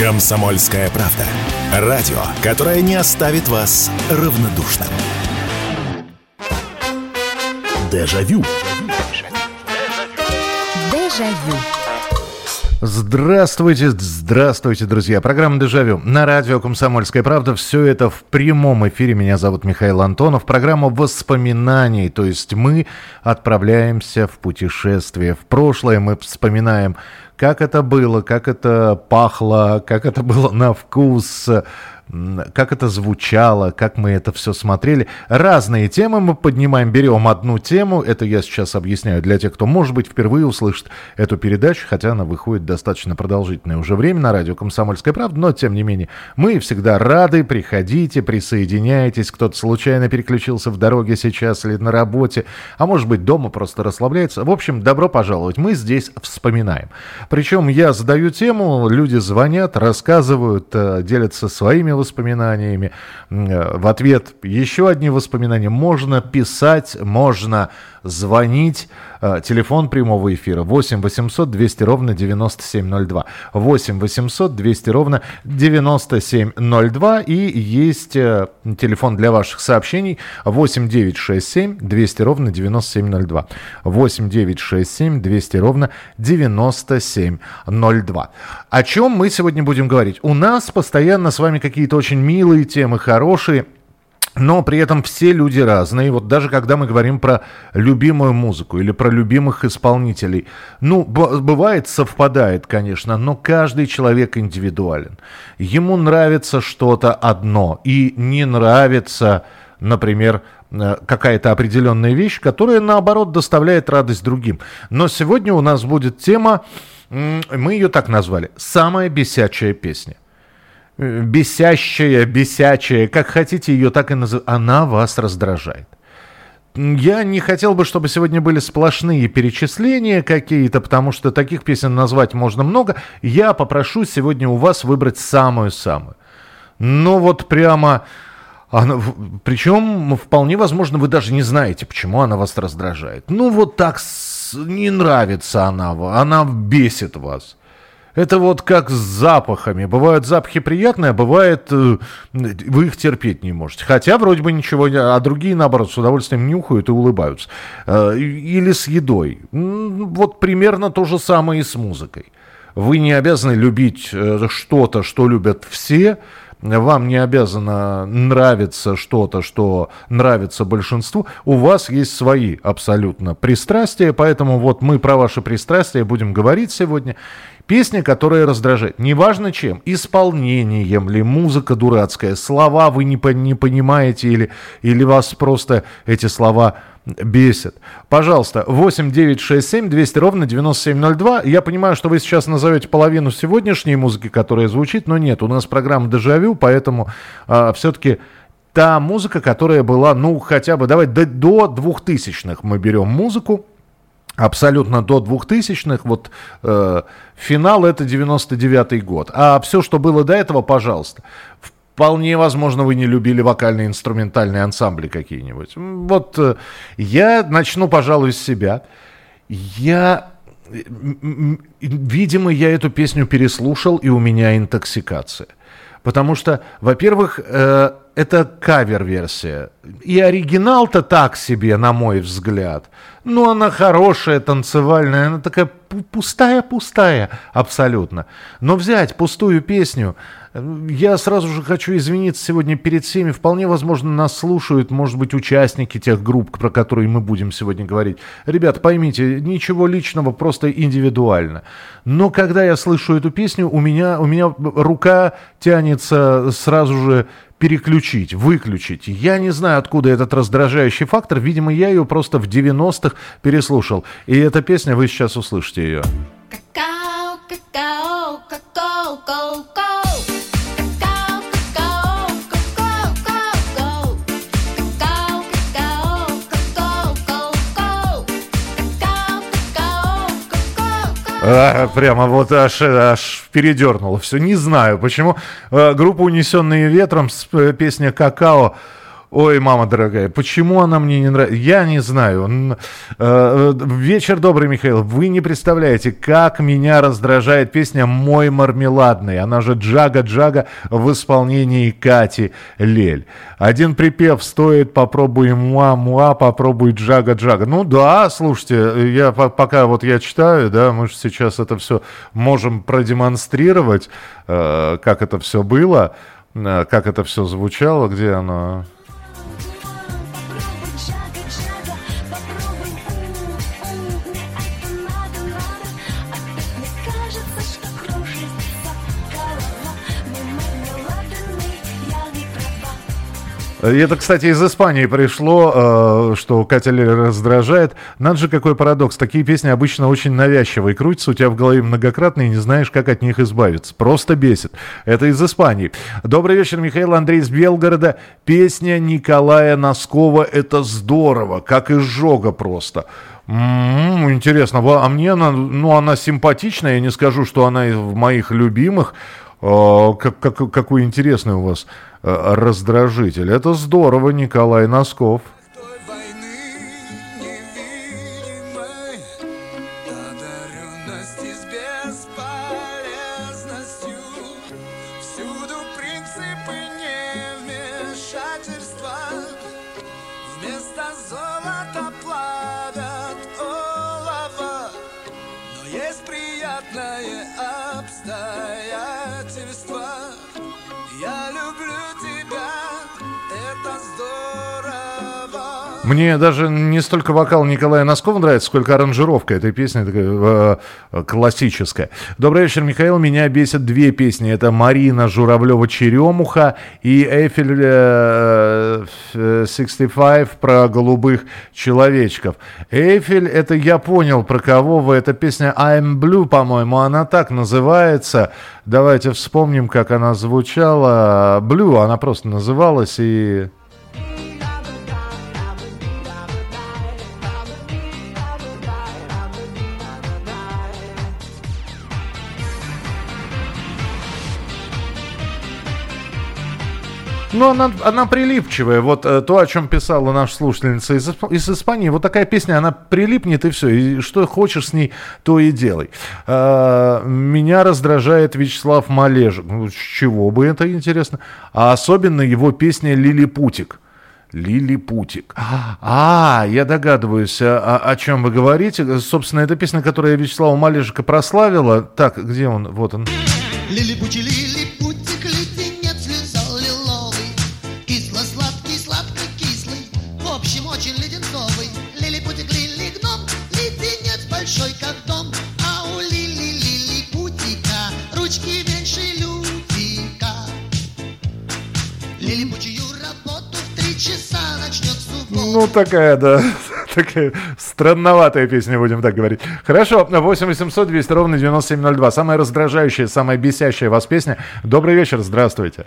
Комсомольская правда. Радио, которое не оставит вас равнодушным. Дежавю. Дежавю. Здравствуйте, здравствуйте, друзья. Программа «Дежавю» на радио «Комсомольская правда». Все это в прямом эфире. Меня зовут Михаил Антонов. Программа воспоминаний. То есть мы отправляемся в путешествие в прошлое. Мы вспоминаем, как это было, как это пахло, как это было на вкус, как это звучало, как мы это все смотрели. Разные темы мы поднимаем, берем одну тему, это я сейчас объясняю для тех, кто, может быть, впервые услышит эту передачу, хотя она выходит достаточно продолжительное уже время на радио «Комсомольская правда», но, тем не менее, мы всегда рады, приходите, присоединяйтесь, кто-то случайно переключился в дороге сейчас или на работе, а может быть, дома просто расслабляется. В общем, добро пожаловать, мы здесь вспоминаем. Причем я задаю тему, люди звонят, рассказывают, э, делятся своими воспоминаниями. Э, в ответ еще одни воспоминания. Можно писать, можно звонить. Э, телефон прямого эфира 8 800 200 ровно 9702. 8 800 200 ровно 9702. И есть э, телефон для ваших сообщений 8 967 200 ровно 9702. 8 967 200 ровно 9702. О чем мы сегодня будем говорить? У нас постоянно с вами какие-то очень милые темы, хорошие. Но при этом все люди разные. Вот даже когда мы говорим про любимую музыку или про любимых исполнителей, ну, бывает, совпадает, конечно, но каждый человек индивидуален. Ему нравится что-то одно и не нравится, например, э, какая-то определенная вещь, которая, наоборот, доставляет радость другим. Но сегодня у нас будет тема, мы ее так назвали, «Самая бесячая песня» бесящая, бесячая, как хотите ее так и называть, она вас раздражает. Я не хотел бы, чтобы сегодня были сплошные перечисления какие-то, потому что таких песен назвать можно много. Я попрошу сегодня у вас выбрать самую-самую. Ну вот прямо... Она, причем, вполне возможно, вы даже не знаете, почему она вас раздражает. Ну вот так не нравится она, она бесит вас. Это вот как с запахами. Бывают запахи приятные, а бывает э, вы их терпеть не можете. Хотя вроде бы ничего, а другие, наоборот, с удовольствием нюхают и улыбаются. Э, или с едой. Вот примерно то же самое и с музыкой. Вы не обязаны любить э, что-то, что любят все, вам не обязано нравиться что-то, что нравится большинству, у вас есть свои абсолютно пристрастия, поэтому вот мы про ваши пристрастия будем говорить сегодня. Песня, которая раздражает. Неважно чем. Исполнением ли, музыка дурацкая, слова вы не, по, не понимаете или, или вас просто эти слова бесит. Пожалуйста, 8 9 6 7 200 ровно 9702. Я понимаю, что вы сейчас назовете половину сегодняшней музыки, которая звучит, но нет, у нас программа «Дежавю», поэтому а, все-таки та музыка, которая была, ну, хотя бы, давай, до, до 2000-х мы берем музыку, абсолютно до 2000-х. Вот э, финал это 99-й год. А все, что было до этого, пожалуйста. Вполне возможно, вы не любили вокальные инструментальные ансамбли какие-нибудь. Вот э, я начну, пожалуй, с себя. Я, видимо, я эту песню переслушал, и у меня интоксикация. Потому что, во-первых, э, это кавер-версия. И оригинал-то так себе, на мой взгляд. Ну, она хорошая, танцевальная, она такая пустая-пустая абсолютно. Но взять пустую песню, я сразу же хочу извиниться сегодня перед всеми. Вполне возможно, нас слушают, может быть, участники тех групп, про которые мы будем сегодня говорить. Ребят, поймите, ничего личного, просто индивидуально. Но когда я слышу эту песню, у меня, у меня рука тянется сразу же переключить, выключить. Я не знаю, откуда этот раздражающий фактор. Видимо, я ее просто в 90-х переслушал. И эта песня, вы сейчас услышите ее. Какао, какао, какао, какао. А, прямо вот аж, аж передернуло все. Не знаю, почему. А, группа «Унесенные ветром» с э, песня «Какао» Ой, мама дорогая, почему она мне не нравится? Я не знаю. Э, вечер добрый, Михаил. Вы не представляете, как меня раздражает песня «Мой мармеладный». Она же «Джага-джага» в исполнении Кати Лель. Один припев стоит «Попробуй муа-муа, попробуй джага-джага». Ну да, слушайте, я пока вот я читаю, да, мы же сейчас это все можем продемонстрировать, э, как это все было, э, как это все звучало, где оно... Это, кстати, из Испании пришло, э, что Катя Лель раздражает. Надо же, какой парадокс. Такие песни обычно очень навязчивые. Крутятся у тебя в голове многократно и не знаешь, как от них избавиться. Просто бесит. Это из Испании. Добрый вечер, Михаил Андрей из Белгорода. Песня Николая Носкова «Это здорово», как изжога просто. М-м, интересно, а мне она, ну, она симпатичная, я не скажу, что она из моих любимых. Как, как, какой интересный у вас Э, раздражитель. Это здорово, Николай Носков. Мне даже не столько вокал Николая Носкова нравится, сколько аранжировка этой песни такая, э, классическая. Добрый вечер, Михаил. Меня бесят две песни. Это Марина Журавлева-Черемуха и Эйфель э, 65 про голубых человечков. Эйфель, это я понял, про кого вы. Это песня I'm Blue, по-моему, она так называется. Давайте вспомним, как она звучала. Blue она просто называлась и... Ну, она, она прилипчивая. Вот э, то, о чем писала наша слушательница из, из Испании. Вот такая песня, она прилипнет и все. И что хочешь с ней, то и делай. Э, меня раздражает Вячеслав Малежик. Ну, с чего бы это интересно? А особенно его песня «Лилипутик». Лилипутик. А, я догадываюсь, о, о чем вы говорите. Собственно, это песня, которая Вячеслава Малежика прославила. Так, где он? Вот он. Лилипути, лилипутик, Ну, такая, да, такая странноватая песня, будем так говорить. Хорошо, 8 800 200 ровно 9702. Самая раздражающая, самая бесящая вас песня. Добрый вечер, здравствуйте.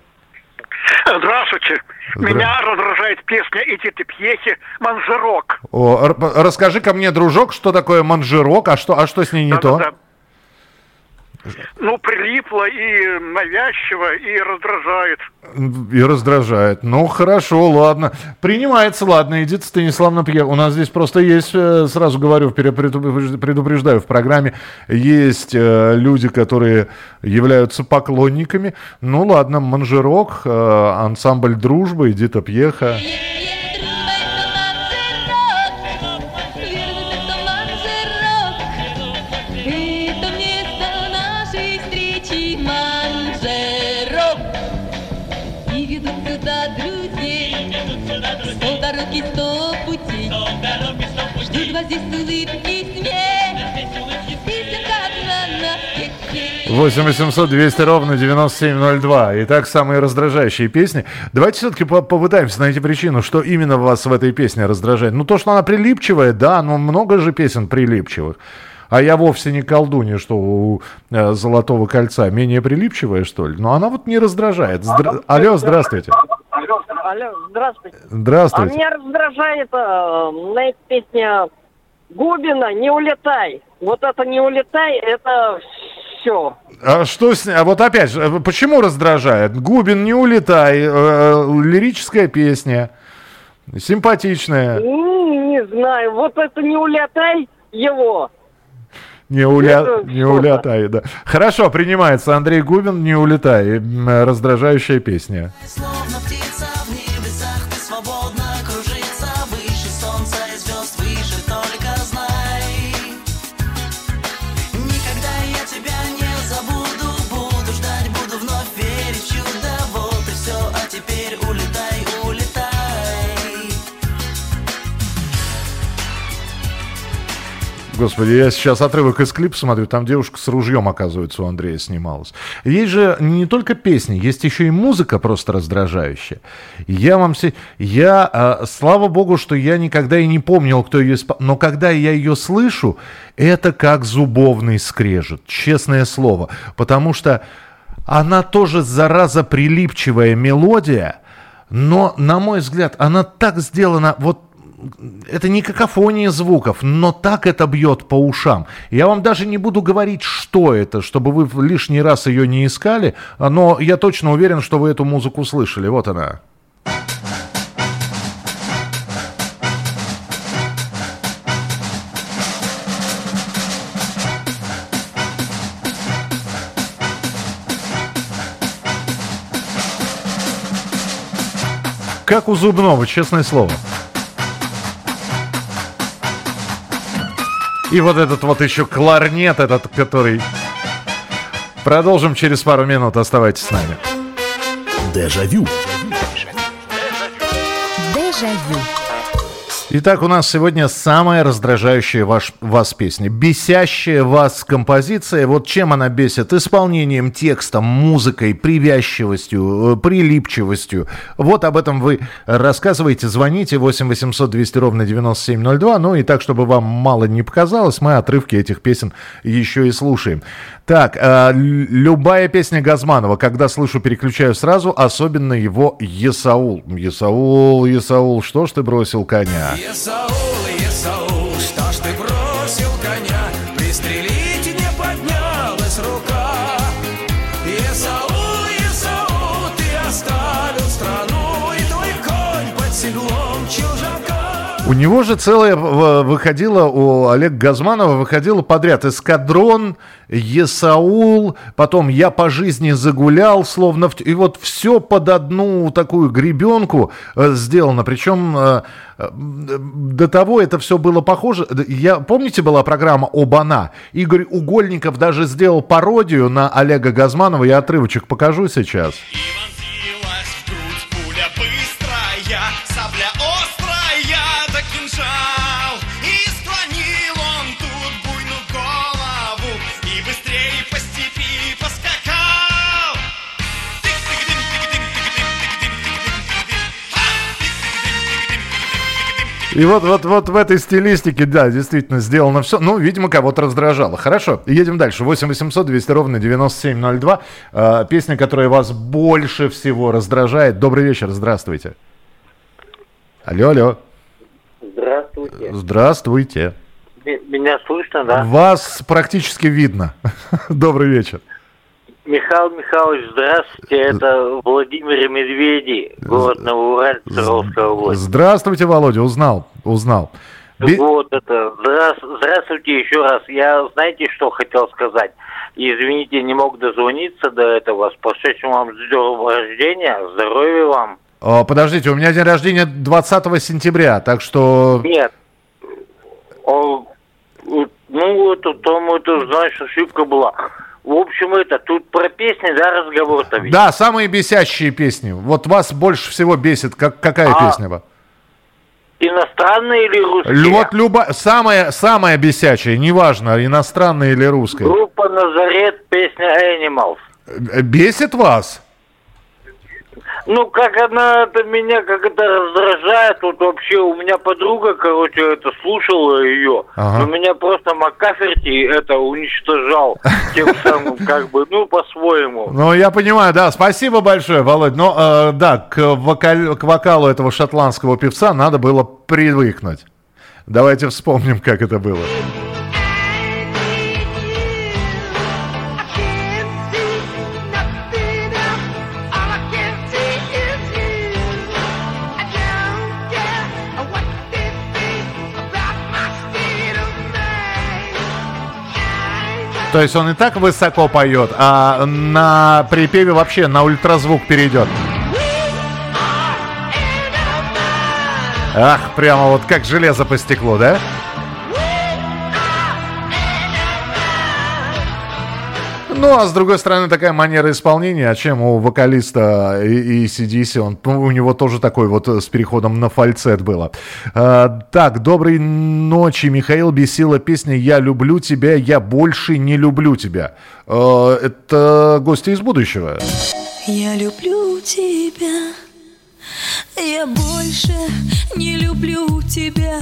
Здравствуйте. Здра... Меня раздражает песня «Эти пьехи» «Манжерок». О, расскажи ко мне, дружок, что такое манжерок, а что, а что с ней не да, то? Да, да. Ну, прилипло и навязчиво, и раздражает. И раздражает. Ну, хорошо, ладно. Принимается, ладно. Эдита Станиславовна Пьер. У нас здесь просто есть, э, сразу говорю, предупреждаю, в программе есть э, люди, которые являются поклонниками. Ну, ладно, Манжерок, э, ансамбль «Дружба», Эдита Пьеха. дороги, 8 800 200 ровно 9702. Итак, самые раздражающие песни. Давайте все-таки попытаемся найти причину, что именно вас в этой песне раздражает. Ну, то, что она прилипчивая, да, но много же песен прилипчивых. А я вовсе не колдунья, что у э, Золотого кольца менее прилипчивая, что ли. Но она вот не раздражает. Здра... Алло, здравствуйте. Алло, здравствуйте. Здравствуйте. А меня раздражает э, на песня Губина «Не улетай». Вот это «Не улетай» это все. А что с А вот опять же, почему раздражает? Губин «Не улетай», э, лирическая песня. Симпатичная. Не, не знаю, вот это не улетай его. Не, уля... не улетай, да. Хорошо, принимается. Андрей Губин, не улетай. Раздражающая песня. Господи, я сейчас отрывок из клипа смотрю, там девушка с ружьем, оказывается, у Андрея снималась. Есть же не только песни, есть еще и музыка просто раздражающая. Я вам все... Я, э, слава богу, что я никогда и не помнил, кто ее но когда я ее слышу, это как зубовный скрежет, честное слово. Потому что она тоже, зараза, прилипчивая мелодия, но, на мой взгляд, она так сделана, вот это не какофония звуков, но так это бьет по ушам. Я вам даже не буду говорить, что это, чтобы вы лишний раз ее не искали, но я точно уверен, что вы эту музыку слышали. Вот она. Как у Зубнова, честное слово. И вот этот вот еще кларнет, этот, который... Продолжим через пару минут. Оставайтесь с нами. Дежавю. Дежавю. Итак, у нас сегодня самая раздражающая ваш, вас песня. Бесящая вас композиция. Вот чем она бесит? Исполнением, текстом, музыкой, привязчивостью, э, прилипчивостью. Вот об этом вы рассказываете. Звоните 8 800 200 ровно 9702. Ну и так, чтобы вам мало не показалось, мы отрывки этих песен еще и слушаем. Так, э, любая песня Газманова, когда слышу, переключаю сразу, особенно его «Есаул». «Есаул, Есаул, что ж ты бросил коня?» Есаул, Есаул, У него же целое выходило, у Олега Газманова выходило подряд «Эскадрон», «Есаул», потом «Я по жизни загулял», словно... В... И вот все под одну такую гребенку э, сделано. Причем э, до того это все было похоже. Я, помните, была программа «Обана»? Игорь Угольников даже сделал пародию на Олега Газманова. Я отрывочек покажу сейчас. Иван И вот, вот, вот в этой стилистике, да, действительно сделано все. Ну, видимо, кого-то раздражало. Хорошо, едем дальше. 8 800 200 ровно 9702. Э, песня, которая вас больше всего раздражает. Добрый вечер, здравствуйте. Алло, алло. Здравствуйте. Здравствуйте. Меня слышно, да? Вас практически видно. Добрый вечер. Михаил Михайлович, здравствуйте. Это Владимир Медведи, город Новоуральск, Саровская область. Здравствуйте, Володя, узнал, узнал. Вот это. Здравствуйте еще раз. Я, знаете, что хотел сказать? Извините, не мог дозвониться до этого. С прошедшим вам с днем рождения. Здоровья вам. О, подождите, у меня день рождения 20 сентября, так что... Нет. О, ну, это, там, это, знаешь, ошибка была. В общем, это тут про песни, да, разговор-то ведь? Да, самые бесящие песни. Вот вас больше всего бесит, как, какая а песня? Бы? Иностранные или русские? Вот любая, самая, самая бесячая, неважно, иностранная или русская. Группа Назарет, песня Animals. Бесит вас? Ну, как она это меня как это раздражает. Вот вообще у меня подруга, короче, это слушала ее. Ага. Но меня просто Макаферти это уничтожал. Тем самым, как бы, ну, по-своему. Ну, я понимаю, да. Спасибо большое, Володь. Но, э, да, к, вокаль, к вокалу этого шотландского певца надо было привыкнуть. Давайте вспомним, как это было. То есть он и так высоко поет, а на припеве вообще на ультразвук перейдет. Ах, прямо вот как железо по стеклу, да? Ну, а с другой стороны, такая манера исполнения, а чем у вокалиста и, и CDC, он, ну, у него тоже такой вот с переходом на фальцет было. А, так, доброй ночи, Михаил Бесила, песня «Я люблю тебя, я больше не люблю тебя». А, это гости из будущего. Я люблю тебя, я больше не люблю тебя.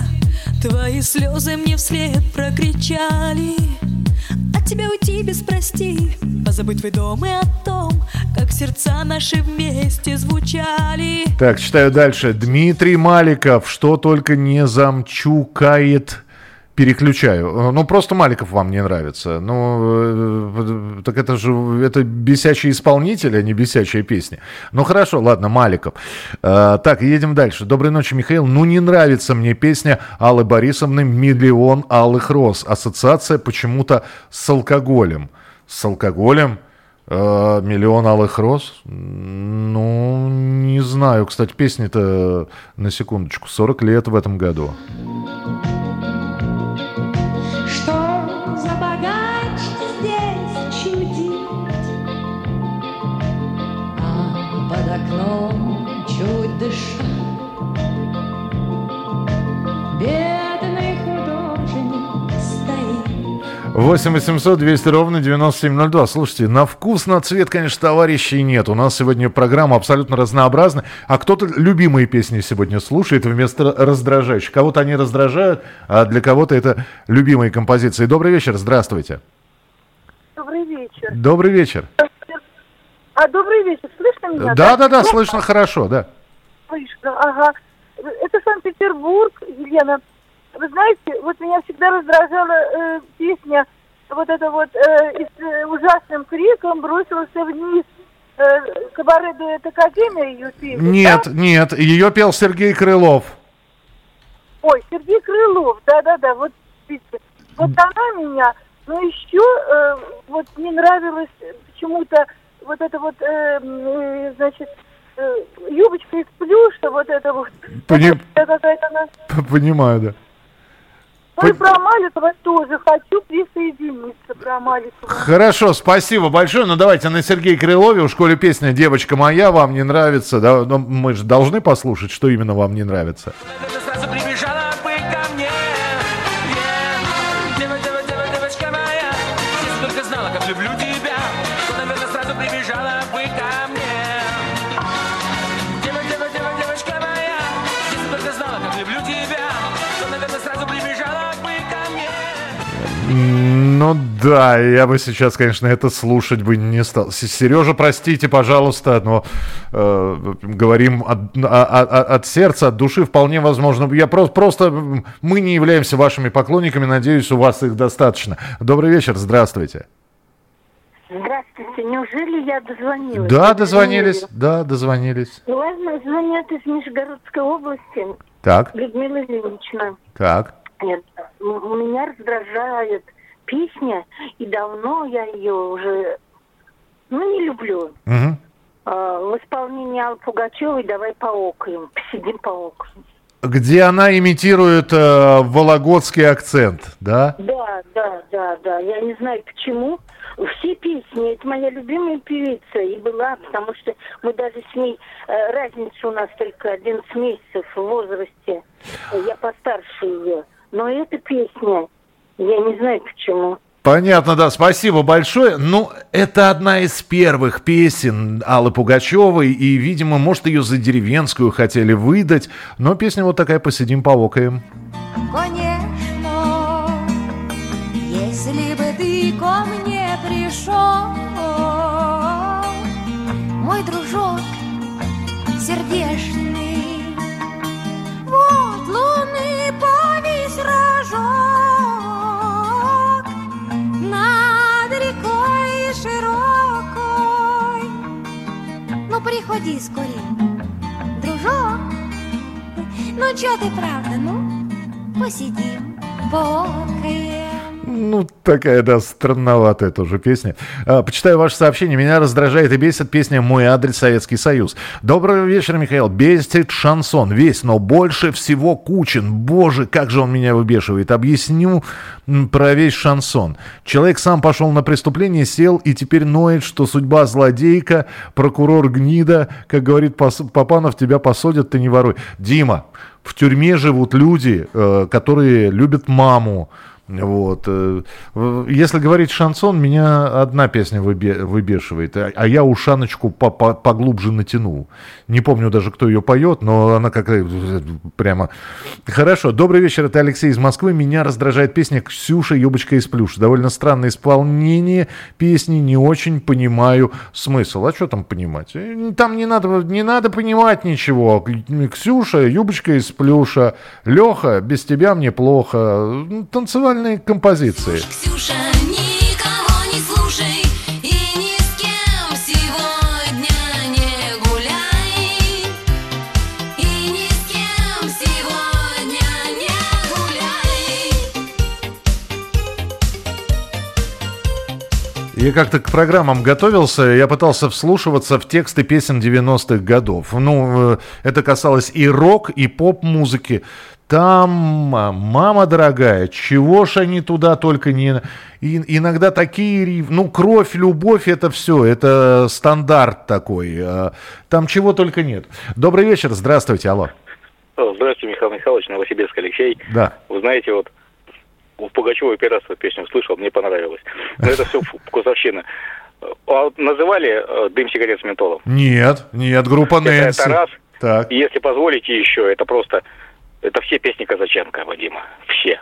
Твои слезы мне вслед прокричали. Тебя уйти без прости, позабыть твой дом и о том, как сердца наши вместе звучали. Так, читаю дальше. Дмитрий Маликов, что только не замчукает переключаю. Ну, просто Маликов вам не нравится. Ну, э, так это же это бесячий исполнитель, а не бесячая песня. Ну, хорошо, ладно, Маликов. Так, едем дальше. Доброй ночи, Михаил. Ну, не нравится мне песня Аллы Борисовны «Миллион алых роз». Ассоциация почему-то с алкоголем. С алкоголем? «Миллион алых роз»? Ну, не знаю. Кстати, песня-то, на секундочку, 40 лет в этом году. 8 800 200 ровно 9702. Слушайте, на вкус, на цвет, конечно, товарищей нет. У нас сегодня программа абсолютно разнообразна. А кто-то любимые песни сегодня слушает вместо раздражающих. Кого-то они раздражают, а для кого-то это любимые композиции. Добрый вечер, здравствуйте. Добрый вечер. Добрый вечер. А добрый вечер, слышно меня? Да, да, да, слышно хорошо, да. Слышно, ага. Это Санкт-Петербург, Елена. Вы знаете, вот меня всегда раздражала э, песня, вот это вот э, и с э, ужасным криком бросился вниз. Э, Кабаре дуэт Академия ее пели, Нет, да? нет, ее пел Сергей Крылов. Ой, Сергей Крылов, да-да-да, вот видите. Вот она меня, но еще э, вот не нравилась почему-то вот это вот, э, э, значит, э, юбочка из плюша, вот это вот. Поним... Это какая-то она... Понимаю, да. Ну и про Маликова тоже хочу присоединиться про Маликова. Хорошо, спасибо большое. Ну давайте на Сергей Крылове, у школе песня «Девочка моя» вам не нравится. Да? Но мы же должны послушать, что именно вам не нравится. Ну да, я бы сейчас, конечно, это слушать бы не стал. Сережа, простите, пожалуйста, но э, говорим от, от, от сердца, от души, вполне возможно. Я просто, просто, мы не являемся вашими поклонниками, надеюсь, у вас их достаточно. Добрый вечер, здравствуйте. Здравствуйте, неужели я дозвонилась? Да, дозвонились, да, дозвонились. Ладно, звонят из Нижегородской области. Так. Людмила Ильинична. Так. Нет, меня раздражает песня, и давно я ее уже, ну, не люблю. Угу. А, в исполнении Аллы Пугачевой «Давай поокаем», посидим поокаем. Где она имитирует э, вологодский акцент, да? Да, да, да, да. Я не знаю почему. Все песни, это моя любимая певица и была, потому что мы даже с ней, э, разница у нас только 11 месяцев в возрасте. Я постарше ее. Но эта песня, я не знаю почему. Понятно, да, спасибо большое. Ну, это одна из первых песен Аллы Пугачевой, и, видимо, может, ее за деревенскую хотели выдать, но песня вот такая «Посидим, повокаем». Конечно, если бы ты ко Приходи скорее, дружок. Ну, чё ты правда, ну, посидим, покаем. Ну, такая, да, странноватая тоже песня. А, почитаю ваше сообщение. Меня раздражает и бесит песня «Мой адрес Советский Союз». Доброго вечера, Михаил. Бесит шансон весь, но больше всего Кучин. Боже, как же он меня выбешивает. Объясню про весь шансон. Человек сам пошел на преступление, сел и теперь ноет, что судьба злодейка, прокурор гнида, как говорит Папанов, тебя посадят, ты не воруй. Дима, в тюрьме живут люди, э, которые любят маму, вот. Э, если говорить шансон, меня одна песня выбешивает, а, а я ушаночку поглубже натянул. Не помню даже, кто ее поет, но она какая прямо... Хорошо. Добрый вечер, это Алексей из Москвы. Меня раздражает песня «Ксюша, юбочка из плюш». Довольно странное исполнение песни, не очень понимаю смысл. А что там понимать? Э, там не надо, не надо понимать ничего. Ксюша, юбочка из плюша. Леха, без тебя мне плохо. Танцевальный музыкальной композиции. Ксюша, не. Я как-то к программам готовился, я пытался вслушиваться в тексты песен 90-х годов. Ну, э, это касалось и рок, и поп-музыки. Там, мама дорогая, чего ж они туда только не... И, иногда такие... Ну, кровь, любовь, это все, это стандарт такой. А, там чего только нет. Добрый вечер, здравствуйте, алло. Здравствуйте, Михаил Михайлович, Новосибирск, Алексей. Да. Вы знаете, вот у Пугачева первый раз эту песню услышал, мне понравилось. Но это все вкусовщина. А называли э, дым сигарет с ментолом? Нет, нет, группа Нэнси. Это раз. Так. И если позволите еще, это просто это все песни Казаченко, Вадима. Все.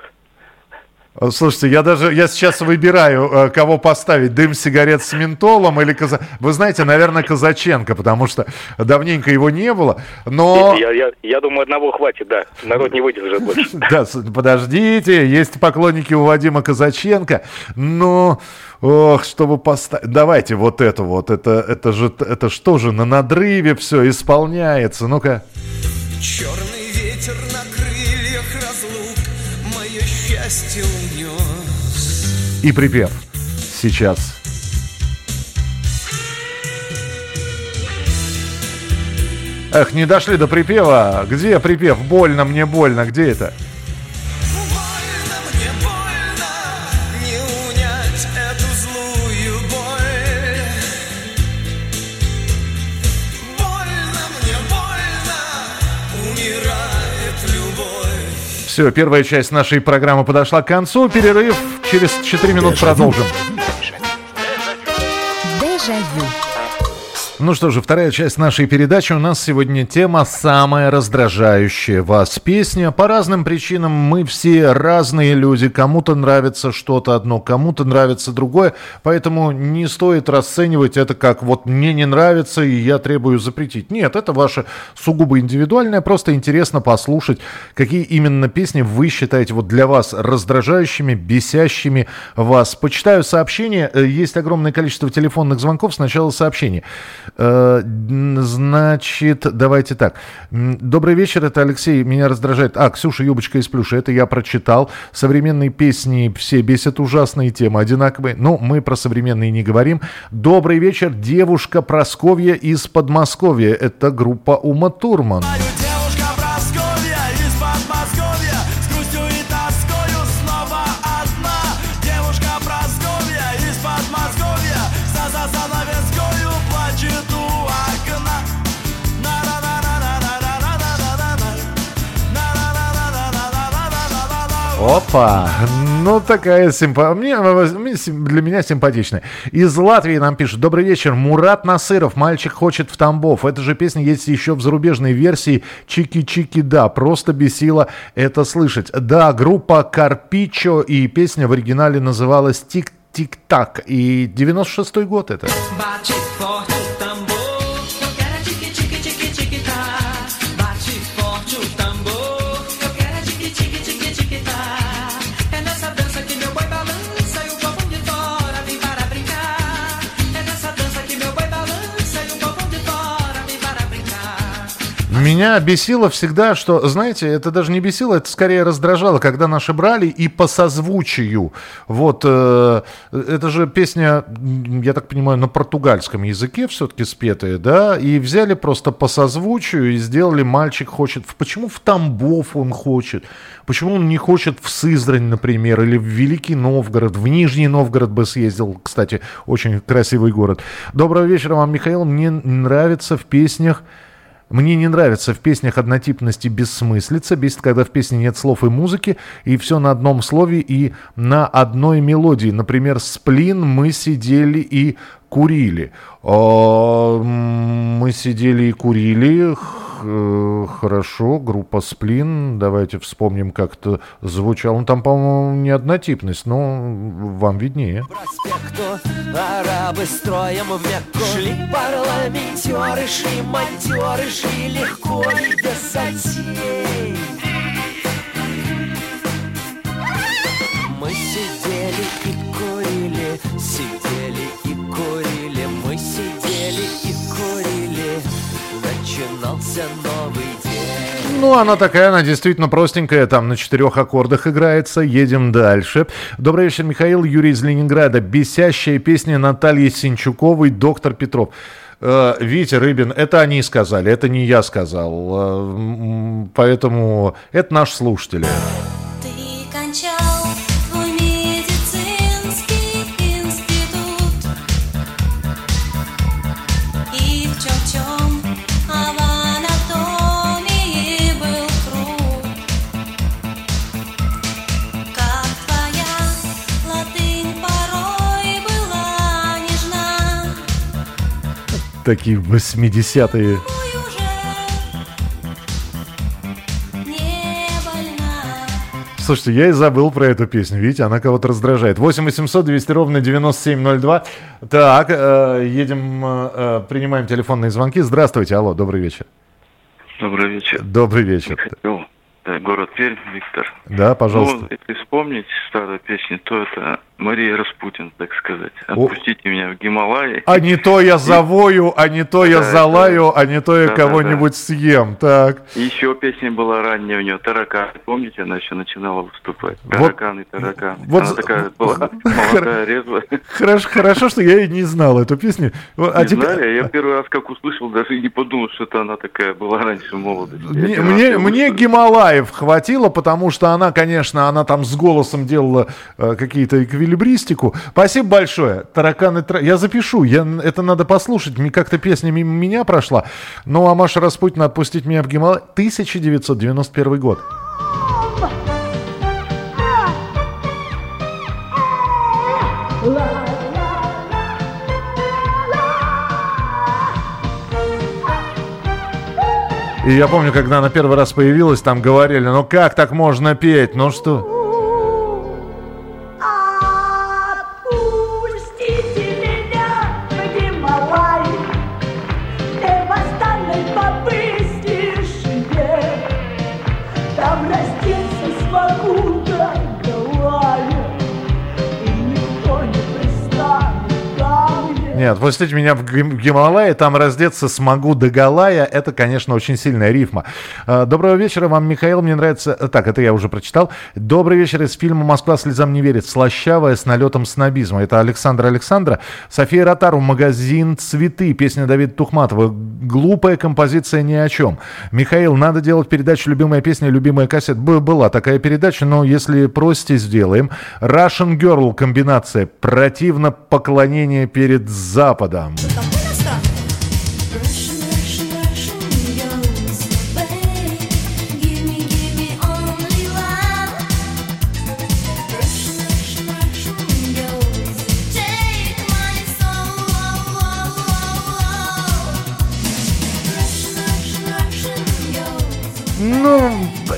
Слушайте, я даже, я сейчас выбираю, э, кого поставить, дым сигарет с ментолом или Каза... Вы знаете, наверное, Казаченко, потому что давненько его не было, но... Я, я, я думаю, одного хватит, да, народ не выдержит больше. Да, подождите, есть поклонники у Вадима Казаченко, но... Ох, чтобы поставить... Давайте вот это вот, это, это же, это что же, на надрыве все исполняется, ну-ка. Черный счастье унес И припев сейчас Эх, не дошли до припева. Где припев? Больно, мне больно. Где это? Все, первая часть нашей программы подошла к концу. Перерыв. Через 4 минут продолжим. Дежавю. Ну что же, вторая часть нашей передачи. У нас сегодня тема «Самая раздражающая вас песня». По разным причинам мы все разные люди. Кому-то нравится что-то одно, кому-то нравится другое. Поэтому не стоит расценивать это как «вот мне не нравится и я требую запретить». Нет, это ваше сугубо индивидуальное. Просто интересно послушать, какие именно песни вы считаете вот для вас раздражающими, бесящими вас. Почитаю сообщения. Э, есть огромное количество телефонных звонков. Сначала сообщение. Э, значит, давайте так. Добрый вечер, это Алексей. Меня раздражает... А, Ксюша, юбочка из плюша. Это я прочитал. Современные песни все бесят ужасные темы, одинаковые. Но мы про современные не говорим. Добрый вечер, девушка Просковья из Подмосковья. Это группа Ума Турман. Опа! Ну, такая симпатия. Для меня симпатичная. Из Латвии нам пишут. Добрый вечер. Мурат Насыров. Мальчик хочет в Тамбов. Эта же песня есть еще в зарубежной версии. Чики-чики, да. Просто бесило это слышать. Да, группа Карпичо. И песня в оригинале называлась Тик-тик-так. И 96-й год это. Меня бесило всегда, что, знаете, это даже не бесило, это скорее раздражало, когда наши брали и по созвучию. Вот, э, это же песня, я так понимаю, на португальском языке все-таки спетая, да, и взяли просто по созвучию и сделали «Мальчик хочет». Почему в Тамбов он хочет? Почему он не хочет в Сызрань, например, или в Великий Новгород, в Нижний Новгород бы съездил, кстати, очень красивый город. Доброго вечера вам, Михаил. Мне нравится в песнях мне не нравится в песнях однотипности бессмыслица, бесит, когда в песне нет слов и музыки, и все на одном слове и на одной мелодии. Например, «Сплин», «Мы сидели и курили». А, мы сидели и курили, хорошо, группа Сплин, давайте вспомним, как это звучало. Ну, там, по-моему, не однотипность, но вам виднее. Проспекту арабы строем в Мекку Шли парламентеры, шли монтеры, шли легко и без затей Мы сидели и курили, сидели и курили, мы сидели и курили начинался новый день. Ну, она такая, она действительно простенькая, там на четырех аккордах играется. Едем дальше. Добрый вечер, Михаил, Юрий из Ленинграда. Бесящая песня Натальи Синчуковой «Доктор Петров». Э, Витя Рыбин, это они сказали, это не я сказал. Э, поэтому это наш слушатель. Такие 80-е. Слушайте, я и забыл про эту песню. Видите, она кого-то раздражает. 8 800 200 ровно 9702. Так, э, едем, э, э, принимаем телефонные звонки. Здравствуйте, алло, добрый вечер. Добрый вечер. Добрый вечер. Хотел, да, город Пермь, Виктор. Да, пожалуйста. Ну, если вспомнить старую песню, то это Мария Распутин, так сказать. Отпустите О. меня в Гималаи. А не то я завою, а не то я да, залаю, да. а не то я да, кого-нибудь да, да. съем. Так. еще песня была ранняя у нее, «Таракан». Помните, она еще начинала выступать? «Таракан вот, и таракан». Вот, она такая была молодая, резвая. Хорошо, хорошо, что я и не знал эту песню. А не теперь... знали? Я первый раз, как услышал, даже и не подумал, что это она такая была раньше молодости. Мне, мне, мне Гималаев хватило, потому что она, конечно, она там с голосом делала э, какие-то эквиваленты эквилибристику. Спасибо большое. Тараканы... Тра... Я запишу. Я... Это надо послушать. Как-то песня мимо меня прошла. Ну, а Маша Распутина «Отпустить меня в Гималай» 1991 год. И я помню, когда она первый раз появилась, там говорили, ну как так можно петь, ну что... Нет, пустите меня в Гималайи, там раздеться смогу до Галая. Это, конечно, очень сильная рифма. А, доброго вечера вам, Михаил. Мне нравится... Так, это я уже прочитал. Добрый вечер из фильма «Москва слезам не верит». Слащавая с налетом снобизма. Это Александр Александра. София Ротару. Магазин «Цветы». Песня Давида Тухматова. Глупая композиция ни о чем. Михаил, надо делать передачу «Любимая песня, любимая кассета». Была такая передача, но если просите, сделаем. Russian Girl комбинация. Противно поклонение перед Западом. Ну,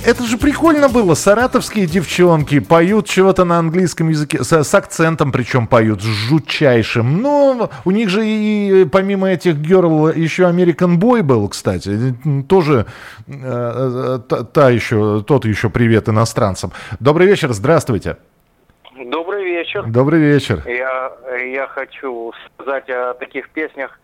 это же прикольно было. Саратовские девчонки поют чего-то на английском языке, с, с акцентом причем поют, с жутчайшим. Но у них же и помимо этих герл еще American Boy был, кстати. Тоже э, та, та еще, тот еще привет иностранцам. Добрый вечер, здравствуйте. Добрый вечер. Добрый вечер. Я, я хочу сказать о таких песнях,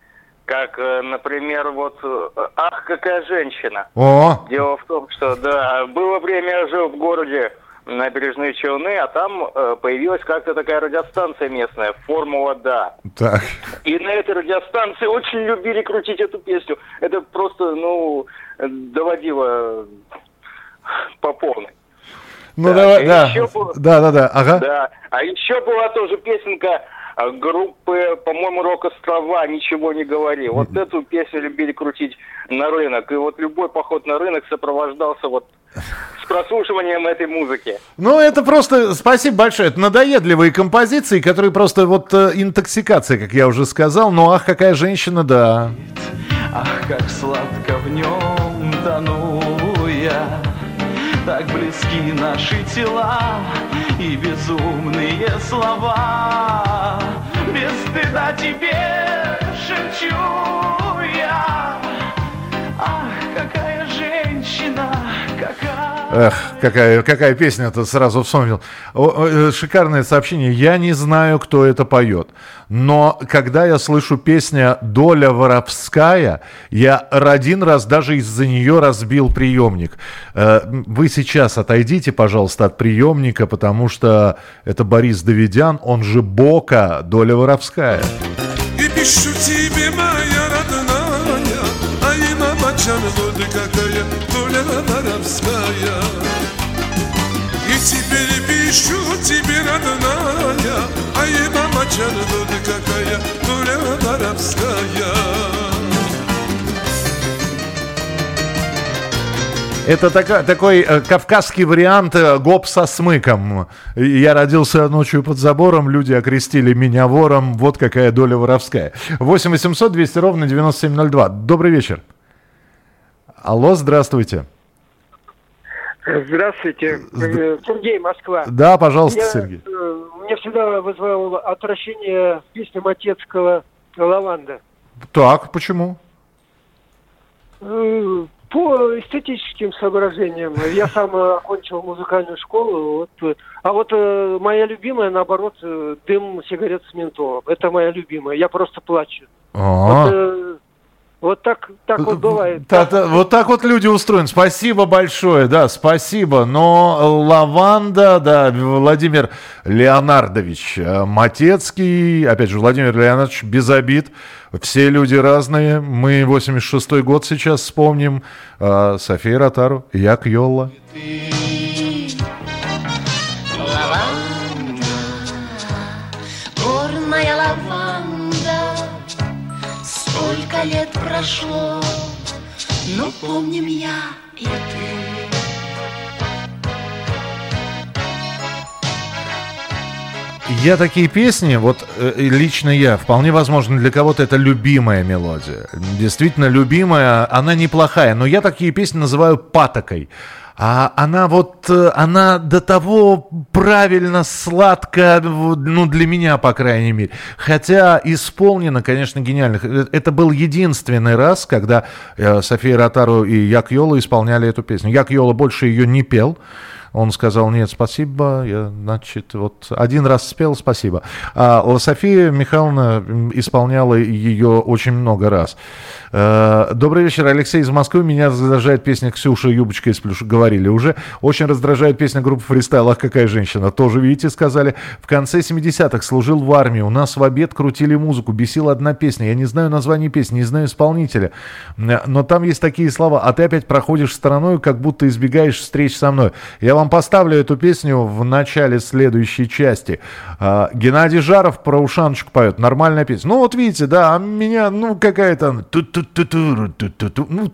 Как, э, например, вот э, «Ах, какая женщина». О! Дело в том, что, да, было время, я жил в городе набережные Челны, а там э, появилась как-то такая радиостанция местная, «Формула Да». Так. И на этой радиостанции очень любили крутить эту песню. Это просто, ну, доводило по полной. Ну, да, да, да, было... да, да, да, ага. Да, а еще была тоже песенка а группы, по-моему, Рок-Острова «Ничего не говори». Вот эту песню любили крутить на рынок. И вот любой поход на рынок сопровождался вот с прослушиванием этой музыки. Ну, это просто, спасибо большое, это надоедливые композиции, которые просто вот э, интоксикация, как я уже сказал. Ну, ах, какая женщина, да. Ах, как сладко в нем близки наши тела и безумные слова. Без стыда тебе шепчу я. Ах, какая женщина, какая... Эх, какая, какая песня-то сразу вспомнил. Э, шикарное сообщение. Я не знаю, кто это поет. Но когда я слышу песня «Доля воровская», я один раз даже из-за нее разбил приемник. Э, вы сейчас отойдите, пожалуйста, от приемника, потому что это Борис Давидян, он же Бока, «Доля воровская». И пишу тебе, моя родная, а и мама какая воровская. И теперь пишу тебе, родная, а и мама какая доля воровская. Это така, такой э, кавказский вариант э, гоп со смыком. Я родился ночью под забором, люди окрестили меня вором, вот какая доля воровская. 8 800 200 ровно 9702. Добрый вечер. Алло, здравствуйте. Здравствуйте, э, Сергей, Москва. Да, пожалуйста, меня, Сергей. Э, меня всегда вызвало отвращение песня Матецкого «Лаванда». Так, почему? Э, по эстетическим соображениям. Я сам окончил музыкальную школу. Вот. А вот э, моя любимая, наоборот, дым сигарет с ментолом. Это моя любимая. Я просто плачу. А-а-а. Вот, э, вот так, так вот бывает. Да, да, вот так вот люди устроены. Спасибо большое, да, спасибо. Но лаванда, да, Владимир Леонардович э, Матецкий, опять же, Владимир Леонардович, без обид. Все люди разные. Мы 86-й год сейчас вспомним. Э, София Ротару, Як Йолла. Лет прошло, но помним я и ты. Я такие песни, вот э, лично я, вполне возможно, для кого-то это любимая мелодия. Действительно любимая, она неплохая, но я такие песни называю патокой а она вот, э, она до того правильно, сладко, ну, для меня, по крайней мере. Хотя исполнена, конечно, гениально. Э, это был единственный раз, когда э, София Ротару и Як Йола исполняли эту песню. Як Йола больше ее не пел. Он сказал, нет, спасибо, я, значит, вот один раз спел, спасибо. А София Михайловна исполняла ее очень много раз. Э, добрый вечер, Алексей из Москвы. Меня раздражает песня Ксюша Юбочка из Плюш. Говорили уже. Очень раздражает песня группы Фристайл. Ах, какая женщина. Тоже, видите, сказали. В конце 70-х служил в армии. У нас в обед крутили музыку. Бесила одна песня. Я не знаю название песни, не знаю исполнителя. Но там есть такие слова. А ты опять проходишь стороной, как будто избегаешь встреч со мной. Я вам поставлю эту песню в начале следующей части. А, Геннадий Жаров про ушаночку поет. Нормальная песня. Ну вот видите, да, а меня, ну какая-то... Ну,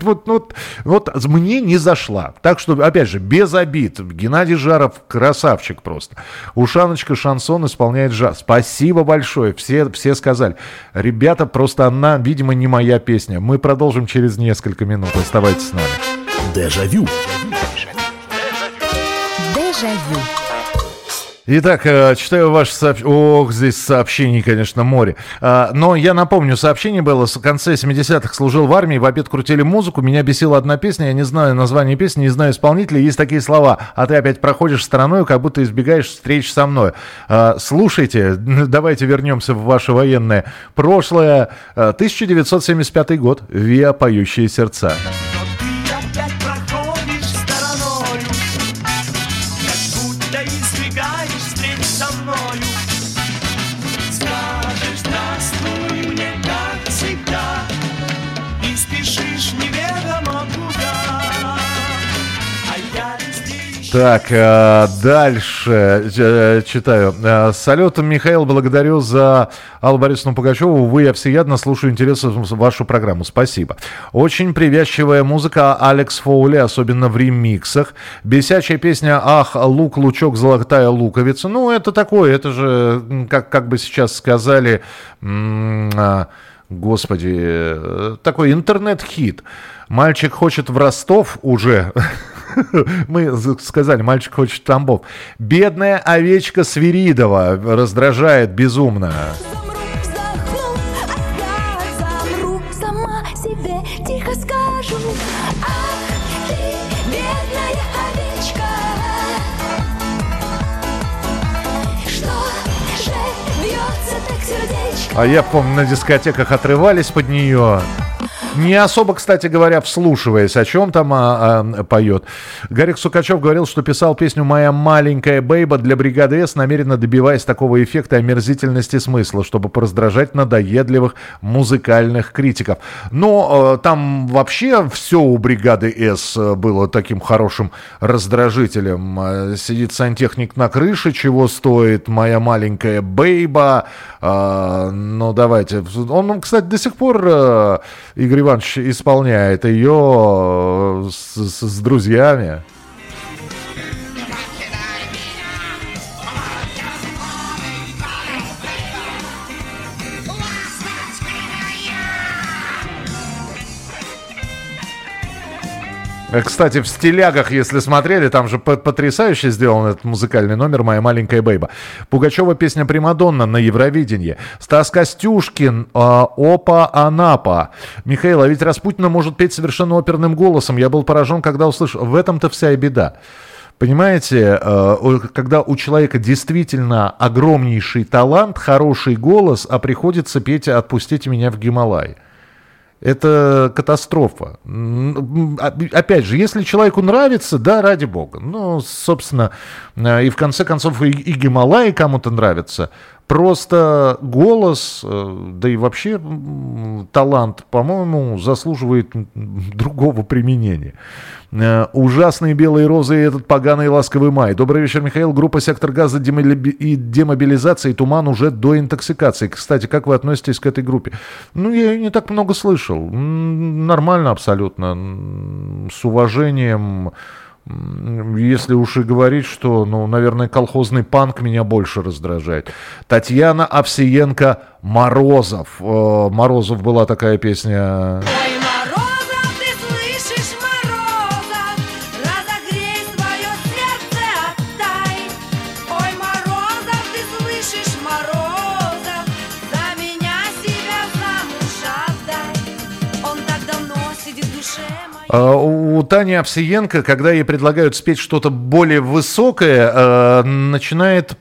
вот, вот, вот мне не зашла. Так что, опять же, без обид. Геннадий Жаров красавчик просто. Ушаночка шансон исполняет жар. Спасибо большое. Все, все сказали. Ребята, просто она, видимо, не моя песня. Мы продолжим через несколько минут. Оставайтесь с нами. Дежавю. Дежавю. Итак, э, читаю ваше сообщение. Ох, здесь сообщений, конечно, море. А, но я напомню, сообщение было в конце 70-х. Служил в армии, в обед крутили музыку. Меня бесила одна песня, я не знаю название песни, не знаю исполнителя. Есть такие слова. А ты опять проходишь стороной, как будто избегаешь встреч со мной. А, слушайте, давайте вернемся в ваше военное прошлое. 1975 год. Виа «Поющие сердца». Так, э, дальше э, читаю. Э, салют, Михаил, благодарю за Аллу Борисовну Пугачеву. Вы, я всеядно слушаю интересно вашу программу. Спасибо. Очень привязчивая музыка Алекс Фоули, особенно в ремиксах. Бесячая песня «Ах, лук, лучок, золотая луковица». Ну, это такое, это же, как, как бы сейчас сказали, а, господи, такой интернет-хит. Мальчик хочет в Ростов уже. Мы сказали, мальчик хочет Тамбов. Бедная овечка Свиридова раздражает безумно. А я помню, на дискотеках отрывались под нее. Не особо, кстати говоря, вслушиваясь, о чем там а, а, поет. Гарик Сукачев говорил, что писал песню «Моя маленькая бейба» для бригады С, намеренно добиваясь такого эффекта омерзительности смысла, чтобы пораздражать надоедливых музыкальных критиков. Но э, там вообще все у бригады С было таким хорошим раздражителем. Э, сидит сантехник на крыше, чего стоит «Моя маленькая бейба». Э, ну, давайте. Он, кстати, до сих пор, э, Игорь Иванович исполняет ее с, с друзьями. Кстати, в стилягах, если смотрели, там же потрясающе сделан этот музыкальный номер «Моя маленькая бейба». Пугачева песня «Примадонна» на Евровидении. Стас Костюшкин а, «Опа Анапа». Михаил, а ведь Распутина может петь совершенно оперным голосом. Я был поражен, когда услышал. В этом-то вся и беда. Понимаете, э, когда у человека действительно огромнейший талант, хороший голос, а приходится петь «Отпустите меня в Гималай». Это катастрофа. Опять же, если человеку нравится, да, ради бога. Ну, собственно, э, и в конце концов и, и Гималаи кому-то нравятся. Просто голос, э, да и вообще талант, по-моему, заслуживает другого применения. Э, ужасные белые розы и этот поганый ласковый май. Добрый вечер, Михаил. Группа «Сектор газа» и демобилизации «Туман» уже до интоксикации. Кстати, как вы относитесь к этой группе? Ну, я ее не так много слышал. Нормально абсолютно. С уважением если уж и говорить, что, ну, наверное, колхозный панк меня больше раздражает. Татьяна Овсиенко «Морозов». Э, Морозов была такая песня... у Тани Овсиенко, когда ей предлагают спеть что-то более высокое, э, начинает,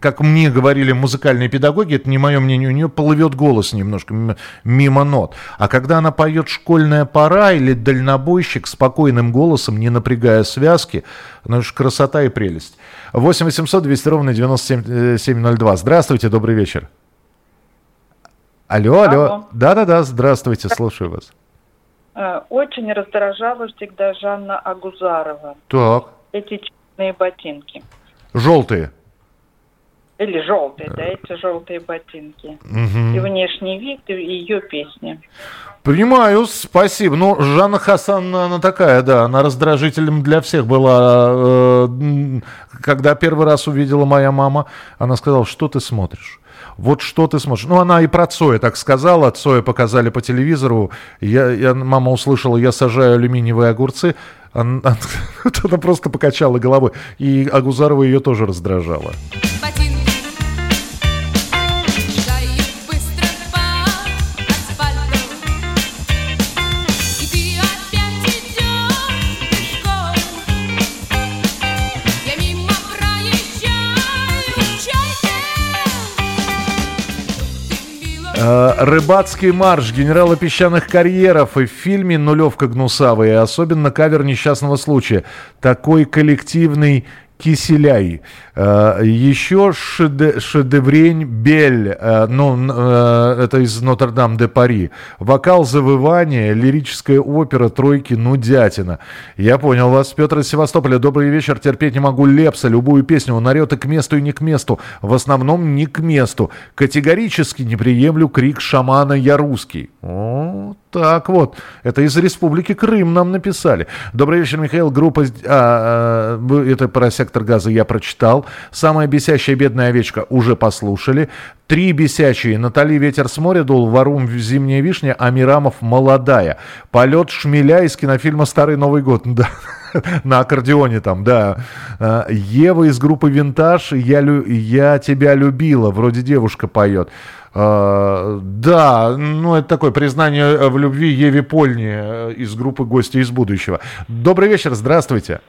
как мне говорили музыкальные педагоги, это не мое мнение, у нее плывет голос немножко мимо нот. А когда она поет «Школьная пора» или «Дальнобойщик» спокойным голосом, не напрягая связки, ну уж красота и прелесть. 8 800 200 ровно 9702. Здравствуйте, добрый вечер. Алло, алло. Да-да-да, здравствуйте, слушаю вас. Э, очень раздражала всегда Жанна Агузарова. Так. Эти черные ботинки. Желтые. Или желтые, да, эти желтые ботинки. Угу. И внешний вид, и ее песни. Понимаю, спасибо. Ну, Жанна Хасан, она такая, да, она раздражителем для всех была. Э, когда первый раз увидела моя мама, она сказала, что ты смотришь? Вот что ты сможешь. Ну, она и про Цоя так сказала, Цоя показали по телевизору, я, я, мама услышала, я сажаю алюминиевые огурцы, Она, она просто покачала головой. И Агузарова ее тоже раздражала. Рыбацкий марш генерала песчаных карьеров и в фильме «Нулевка гнусавая», особенно кавер несчастного случая. Такой коллективный Киселяй. Э, еще шеде, Шедеврень Бель, э, ну, э, это из Нотр-Дам-де-Пари. Вокал завывания, лирическая опера, тройки, нудятина. Я понял вас. Петр из Севастополя. Добрый вечер. Терпеть не могу Лепса. Любую песню он орет и к месту, и не к месту. В основном не к месту. Категорически не приемлю крик шамана «Я русский». О, так вот. Это из Республики Крым нам написали. Добрый вечер, Михаил. Группа... А, а, это про газа я прочитал. Самая бесящая бедная овечка уже послушали. Три бесячие. Натали ветер с моря дул, Варум зимняя вишня, а Мирамов молодая. Полет шмеля из кинофильма «Старый Новый год». Да. На аккордеоне там, да. А, Ева из группы «Винтаж», я, лю... «Я тебя любила», вроде девушка поет. Uh, да, ну это такое признание в любви Еве Польни э, из группы «Гости из будущего». Добрый вечер, здравствуйте.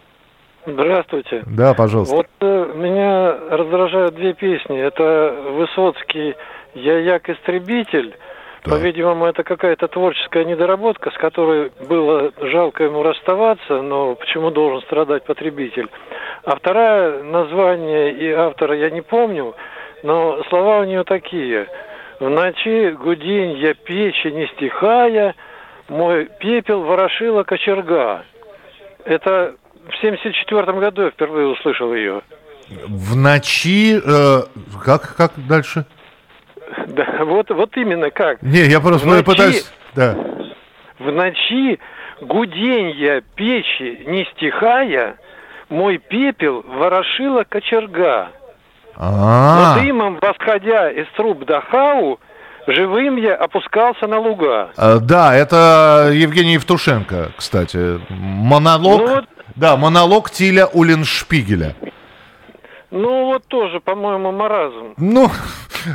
Здравствуйте. Да, пожалуйста. Вот э, меня раздражают две песни. Это Высоцкий «Я як истребитель». Да. По-видимому, это какая-то творческая недоработка, с которой было жалко ему расставаться, но почему должен страдать потребитель? А второе название и автора я не помню, но слова у нее такие. В ночи гудень я печи не стихая, мой пепел ворошила кочерга. Это в 74 году я впервые услышал ее. В ночи... Э, как, как дальше? Да, вот, вот именно как. Не, я просто ночи, пытаюсь... Да. В ночи гуденья печи не стихая, мой пепел ворошила кочерга. А-а-а. Но дымом восходя из труб Дахау, живым я опускался на луга. А, да, это Евгений Евтушенко, кстати. Монолог. Ну, вот да, монолог Тиля Уллиншпигеля. Ну, вот тоже, по-моему, маразм. Ну,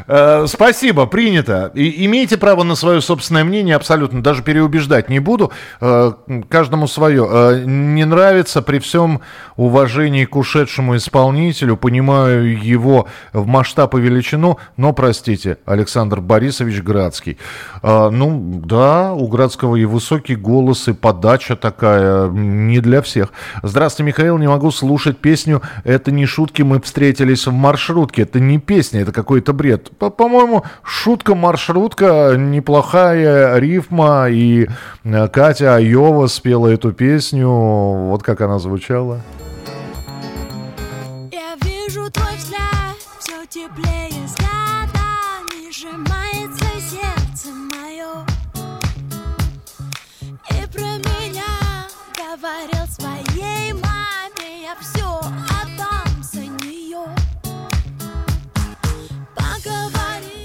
э, спасибо, принято. И, имеете право на свое собственное мнение, абсолютно, даже переубеждать не буду. Э, каждому свое. Э, не нравится при всем уважении к ушедшему исполнителю, понимаю его в масштаб и величину, но, простите, Александр Борисович Градский. Э, ну, да, у Градского и высокий голос, и подача такая, не для всех. Здравствуйте, Михаил, не могу слушать песню «Это не шутки, мы встретились в маршрутке. Это не песня, это какой-то бред. По-моему, шутка-маршрутка, неплохая рифма. И э, Катя Айова спела эту песню. Вот как она звучала. Я вижу твой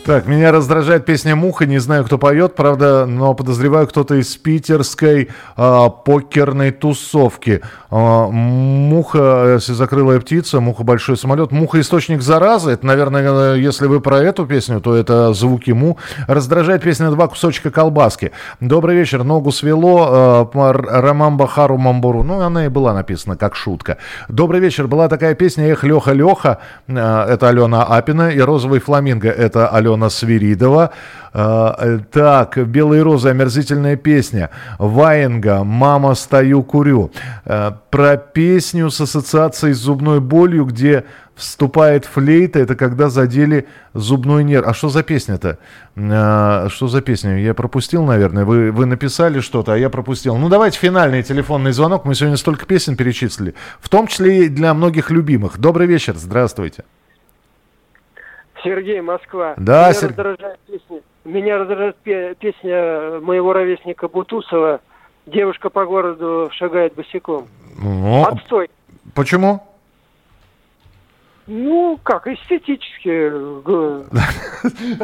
Так, меня раздражает песня «Муха», не знаю, кто поет, правда, но подозреваю, кто-то из питерской а, покерной тусовки. А, муха, закрылая птица, муха большой самолет. Муха источник заразы. Это, наверное, если вы про эту песню, то это звуки му. Раздражает песня «Два кусочка колбаски». Добрый вечер, ногу свело. А, Роман Бахару Мамбуру. Ну, она и была написана как шутка. Добрый вечер, была такая песня «Эх, Леха, Леха». А, это Алена Апина. И «Розовый фламинго» это Алена Алена Свиридова. А, так, «Белые розы», омерзительная песня. Ваенга, «Мама, стою, курю». А, про песню с ассоциацией с зубной болью, где вступает флейта, это когда задели зубной нерв. А что за песня-то? А, что за песня? Я пропустил, наверное. Вы, вы написали что-то, а я пропустил. Ну, давайте финальный телефонный звонок. Мы сегодня столько песен перечислили. В том числе и для многих любимых. Добрый вечер, здравствуйте. Сергей, Москва. Да, меня, Сер... раздражает песня, меня раздражает песня моего ровесника Бутусова «Девушка по городу шагает босиком». Ну, Отстой. Почему? Ну, как, эстетически.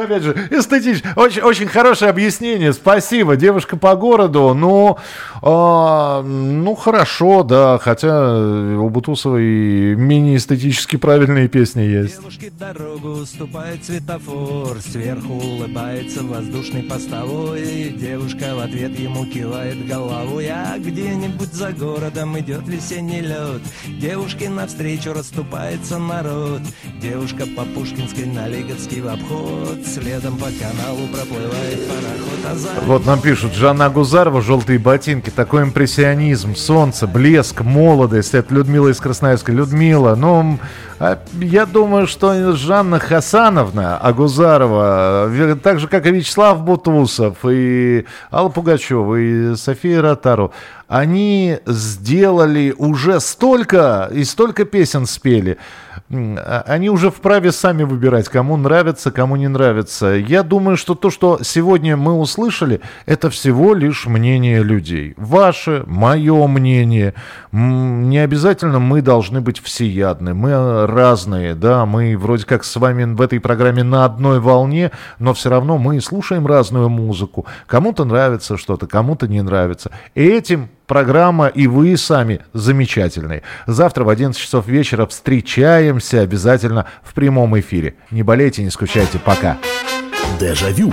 Опять же, эстетически. Очень, очень хорошее объяснение. Спасибо. Девушка по городу. Ну, э, ну, хорошо, да. Хотя у Бутусовой мини-эстетически правильные песни есть. Девушке дорогу уступает светофор. Сверху улыбается воздушный постовой. Девушка в ответ ему кивает головой. А где-нибудь за городом идет весенний лед. Девушке навстречу расступается народ народ Девушка по Пушкинской на Лиговский в обход Следом по каналу проплывает пароход а за... Вот нам пишут, Жанна Гузарова, «Желтые ботинки», такой импрессионизм, солнце, блеск, молодость. Это Людмила из Красноярска. Людмила, ну, а я думаю, что Жанна Хасановна Агузарова, так же, как и Вячеслав Бутусов, и Алла Пугачева, и София Ротару, они сделали уже столько, и столько песен спели, а, они уже вправе сами выбирать, кому нравится, кому не нравится. Я думаю, что то, что сегодня мы услышали, это всего лишь мнение людей. Ваше, мое мнение. Не обязательно мы должны быть всеядны. Мы разные, да, мы вроде как с вами в этой программе на одной волне, но все равно мы слушаем разную музыку. Кому-то нравится что-то, кому-то не нравится. И этим программа и вы сами замечательные. Завтра в 11 часов вечера встречаемся обязательно в прямом эфире. Не болейте, не скучайте. Пока. Дежавю.